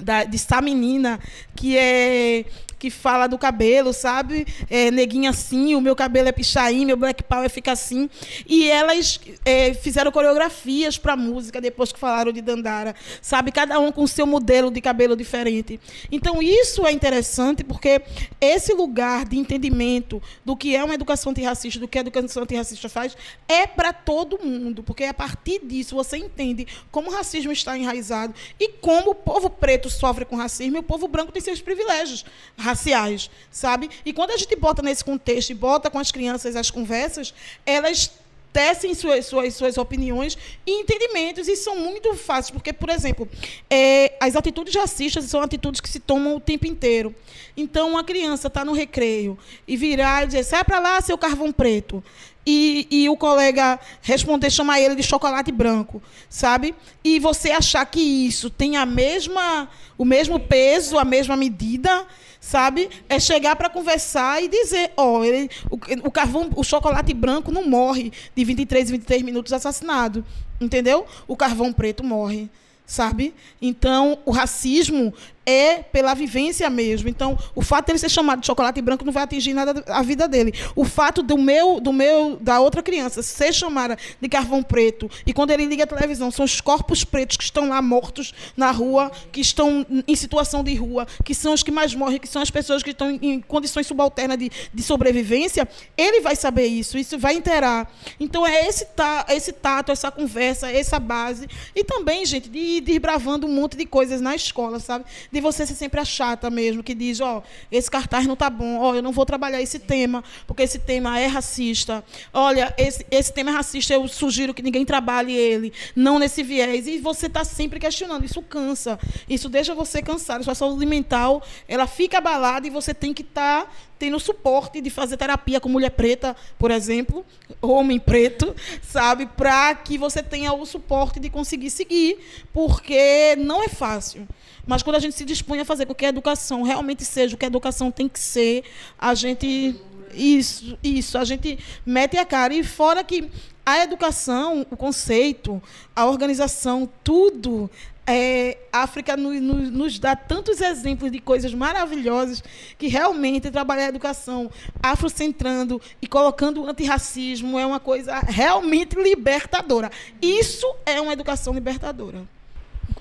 D: da, de Sá Menina, que é que fala do cabelo, sabe? É, neguinha assim, o meu cabelo é pichain, meu black power fica assim. E elas é, fizeram coreografias para música depois que falaram de Dandara, sabe? Cada um com seu modelo de cabelo diferente. Então isso é interessante porque esse lugar de entendimento do que é uma educação antirracista, do que a educação antirracista faz, é para todo mundo, porque a partir disso você entende como o racismo está enraizado e como o povo preto sofre com racismo e o povo branco tem seus privilégios raciais, sabe? E quando a gente bota nesse contexto e bota com as crianças as conversas, elas tecem suas, suas, suas opiniões e entendimentos, e são muito fáceis, porque, por exemplo, é, as atitudes racistas são atitudes que se tomam o tempo inteiro. Então, uma criança está no recreio e virar e dizer, sai para lá, seu carvão preto. e, e o colega responder, chamar ele de chocolate branco, sabe? E você achar que isso tem a mesma, o mesmo peso, a mesma medida, sabe? É chegar para conversar e dizer, ó, oh, o, o carvão, o chocolate branco não morre de 23 23 minutos assassinado, entendeu? O carvão preto morre sabe? Então, o racismo é pela vivência mesmo. Então, o fato dele ser chamado de chocolate branco não vai atingir nada a vida dele. O fato do meu, do meu, da outra criança ser chamada de carvão preto e quando ele liga a televisão são os corpos pretos que estão lá mortos na rua, que estão em situação de rua, que são os que mais morrem, que são as pessoas que estão em condições subalternas de, de sobrevivência. Ele vai saber isso, isso vai interar. Então é esse, ta, esse tato, essa conversa, essa base e também, gente, de, ir bravando um monte de coisas na escola, sabe? De de você ser sempre a chata mesmo, que diz, ó, oh, esse cartaz não tá bom, ó, oh, eu não vou trabalhar esse tema, porque esse tema é racista. Olha, esse, esse tema é racista, eu sugiro que ninguém trabalhe ele, não nesse viés. E você está sempre questionando, isso cansa, isso deixa você cansado, sua saúde mental, ela fica abalada e você tem que estar tá tendo suporte de fazer terapia com mulher preta, por exemplo, homem preto, sabe, para que você tenha o suporte de conseguir seguir, porque não é fácil. Mas quando a gente se dispõe a fazer com que a educação realmente seja o que a educação tem que ser, a gente. Isso, isso, a gente mete a cara. E fora que a educação, o conceito, a organização, tudo é, a África nos, dá tantos exemplos de coisas maravilhosas que realmente trabalhar a educação afrocentrando e colocando o antirracismo é uma coisa realmente libertadora. Isso é uma educação libertadora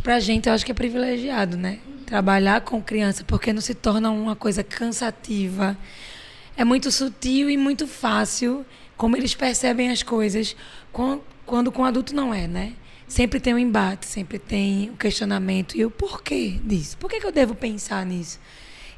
E: pra gente, eu acho que é privilegiado, né? Trabalhar com criança, porque não se torna uma coisa cansativa. É muito sutil e muito fácil como eles percebem as coisas, quando com adulto não é, né? Sempre tem um embate, sempre tem o um questionamento e o porquê disso. Por que, que eu devo pensar nisso?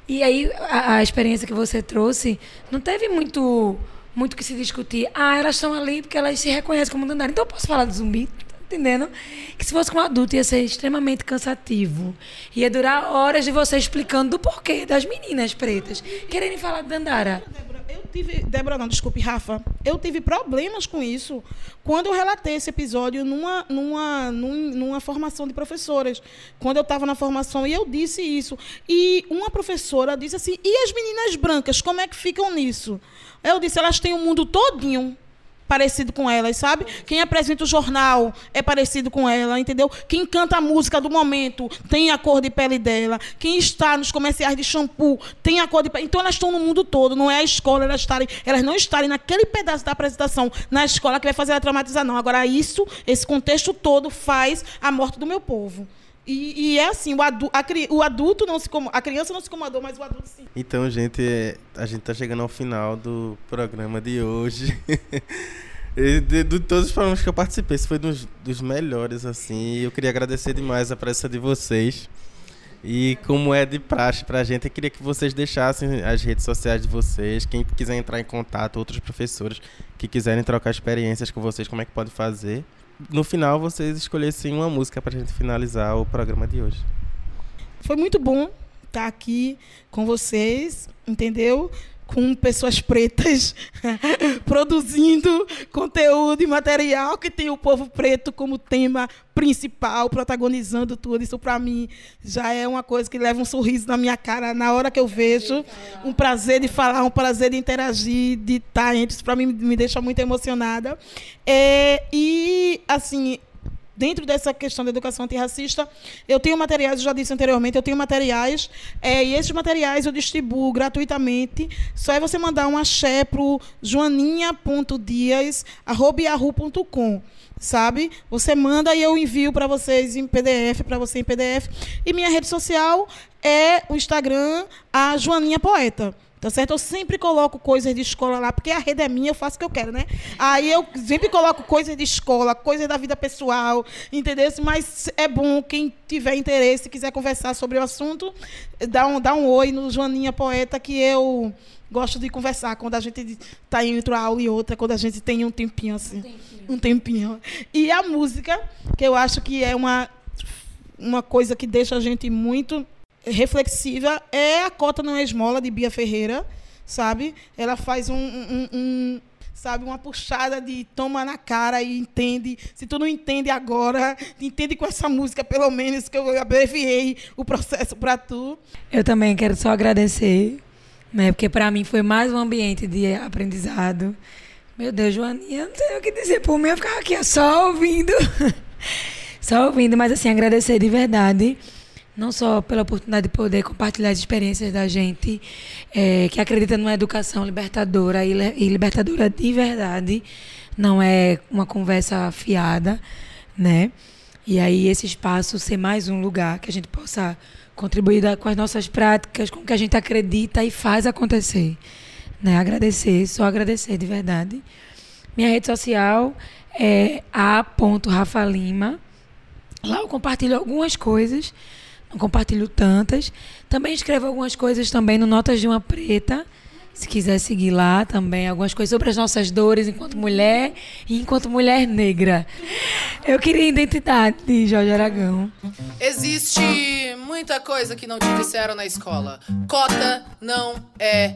E: E aí, a, a experiência que você trouxe, não teve muito muito que se discutir. Ah, elas estão ali porque elas se reconhecem como Dandara. Então eu posso falar do zumbi? Entendendo? Que se fosse com um adulto ia ser extremamente cansativo. Ia durar horas de você explicando do porquê das meninas pretas quererem falar de Dandara.
D: Eu tive, Débora, não, desculpe, Rafa. Eu tive problemas com isso quando eu relatei esse episódio numa, numa, numa formação de professoras. Quando eu estava na formação e eu disse isso. E uma professora disse assim: e as meninas brancas, como é que ficam nisso? Eu disse: elas têm o mundo todinho parecido com elas, sabe? Quem apresenta o jornal é parecido com ela, entendeu? Quem canta a música do momento tem a cor de pele dela. Quem está nos comerciais de shampoo tem a cor de pele. Então elas estão no mundo todo, não é a escola elas estarem, elas não estarem naquele pedaço da apresentação na escola que vai fazer ela traumatizar não. Agora isso, esse contexto todo faz a morte do meu povo. E, e, é assim, o, adu a, o adulto não se a criança não se incomodou, mas o adulto sim.
C: Então, gente, a gente tá chegando ao final do programa de hoje. de, de, todos os programas que eu participei, esse foi dos, dos melhores, assim. Eu queria agradecer demais a presença de vocês. E como é de praxe pra gente, eu queria que vocês deixassem as redes sociais de vocês. Quem quiser entrar em contato, outros professores que quiserem trocar experiências com vocês, como é que pode fazer? No final vocês escolhessem uma música para a gente finalizar o programa de hoje.
D: Foi muito bom estar aqui com vocês, entendeu? Com pessoas pretas produzindo conteúdo e material que tem o povo preto como tema principal, protagonizando tudo. Isso para mim já é uma coisa que leva um sorriso na minha cara na hora que eu vejo. Um prazer de falar, um prazer de interagir, de estar entre. Isso para mim me deixa muito emocionada. É, e assim, dentro dessa questão da educação antirracista, eu tenho materiais, eu já disse anteriormente, eu tenho materiais, é, e esses materiais eu distribuo gratuitamente. Só é você mandar um axé para o joaninha.dias.com sabe? Você manda e eu envio para vocês em PDF, para você em PDF. E minha rede social é o Instagram, a Joaninha Poeta. Tá certo? Eu sempre coloco coisas de escola lá, porque a rede é minha, eu faço o que eu quero, né? Aí eu sempre coloco coisas de escola, coisas da vida pessoal, entendeu? Mas é bom, quem tiver interesse, quiser conversar sobre o assunto, dá um, dá um oi no Joaninha Poeta, que eu gosto de conversar quando a gente está entre uma aula e outra, quando a gente tem um tempinho assim. Um tempinho. Um tempinho. E a música, que eu acho que é uma, uma coisa que deixa a gente muito reflexiva é a Cota Não é Esmola, de Bia Ferreira, sabe? Ela faz um, um, um sabe? Uma puxada de toma na cara e entende. Se tu não entende agora, entende com essa música, pelo menos, que eu abreviei o processo para tu.
E: Eu também quero só agradecer, né? Porque para mim foi mais um ambiente de aprendizado. Meu Deus, Joaninha, não sei o que dizer por mim, eu ficava aqui só ouvindo. só ouvindo, mas assim, agradecer de verdade não só pela oportunidade de poder compartilhar as experiências da gente é, que acredita numa educação libertadora e, e, libertadora de verdade, não é uma conversa fiada, né? E aí esse espaço ser mais um lugar que a gente possa contribuir com as nossas práticas, com o que a gente acredita e faz acontecer, né? Agradecer, só agradecer de verdade. Minha rede social é a.rafalima. Lá eu compartilho algumas coisas compartilho tantas. Também escrevo algumas coisas também no Notas de uma Preta. Se quiser seguir lá também, algumas coisas sobre as nossas dores enquanto mulher e enquanto mulher negra. Eu queria identidade de Jorge Aragão.
A: Existe muita coisa que não te disseram na escola. Cota não é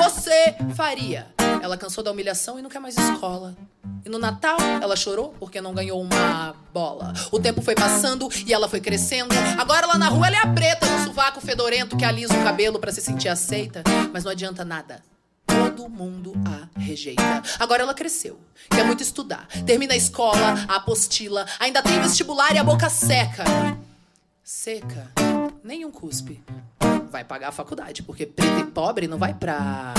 A: você faria? Ela cansou da humilhação e não quer mais escola. E no Natal, ela chorou porque não ganhou uma bola. O tempo foi passando e ela foi crescendo. Agora lá na rua ela é a preta, no sovaco fedorento que alisa o cabelo para se sentir aceita. Mas não adianta nada. Todo mundo a rejeita. Agora ela cresceu, quer muito estudar. Termina a escola, a apostila, ainda tem vestibular e a boca seca. Seca, nenhum cuspe. Vai pagar a faculdade, porque preto e pobre não vai pra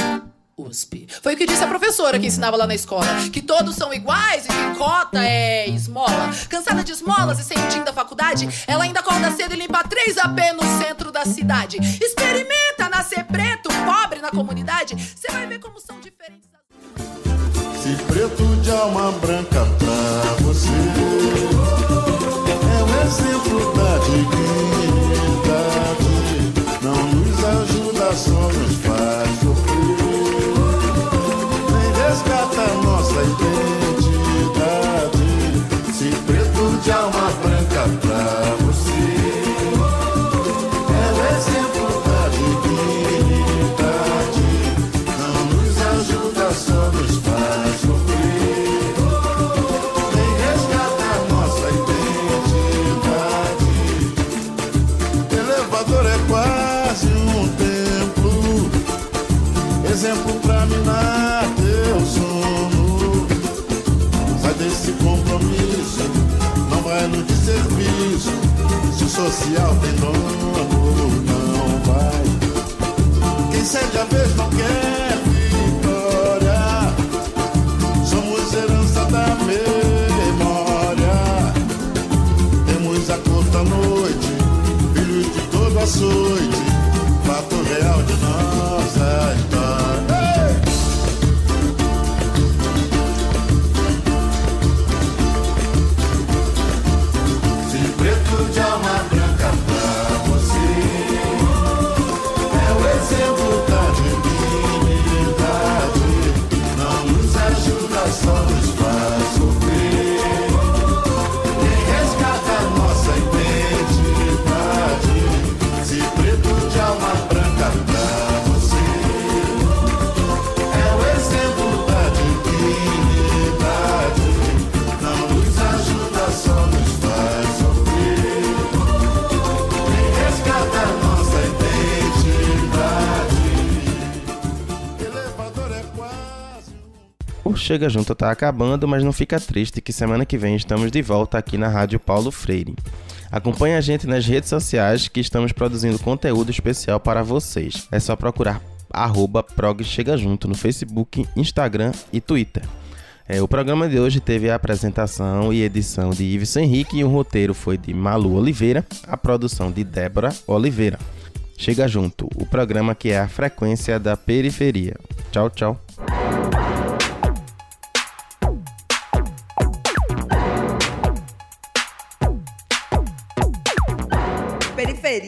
A: USP. Foi o que disse a professora que ensinava lá na escola: que todos são iguais e que cota é esmola. Cansada de esmolas e sem o da faculdade, ela ainda acorda cedo e limpa 3 AP no centro da cidade. Experimenta nascer preto, pobre na comunidade, você vai ver como são diferentes as.
F: Se preto de alma branca pra você é um exemplo da dignidade, só nos faz social tem dono, não vai. Quem cede a vez não quer vitória. Somos herança da memória. Temos a curta noite, filhos de todo açoite. Fato real de nossa
C: Chega Junto tá acabando, mas não fica triste que semana que vem estamos de volta aqui na Rádio Paulo Freire. Acompanhe a gente nas redes sociais que estamos produzindo conteúdo especial para vocês. É só procurar arroba prog Chega Junto no Facebook, Instagram e Twitter. É, o programa de hoje teve a apresentação e edição de Ives Henrique e o roteiro foi de Malu Oliveira, a produção de Débora Oliveira. Chega junto, o programa que é a frequência da periferia. Tchau, tchau.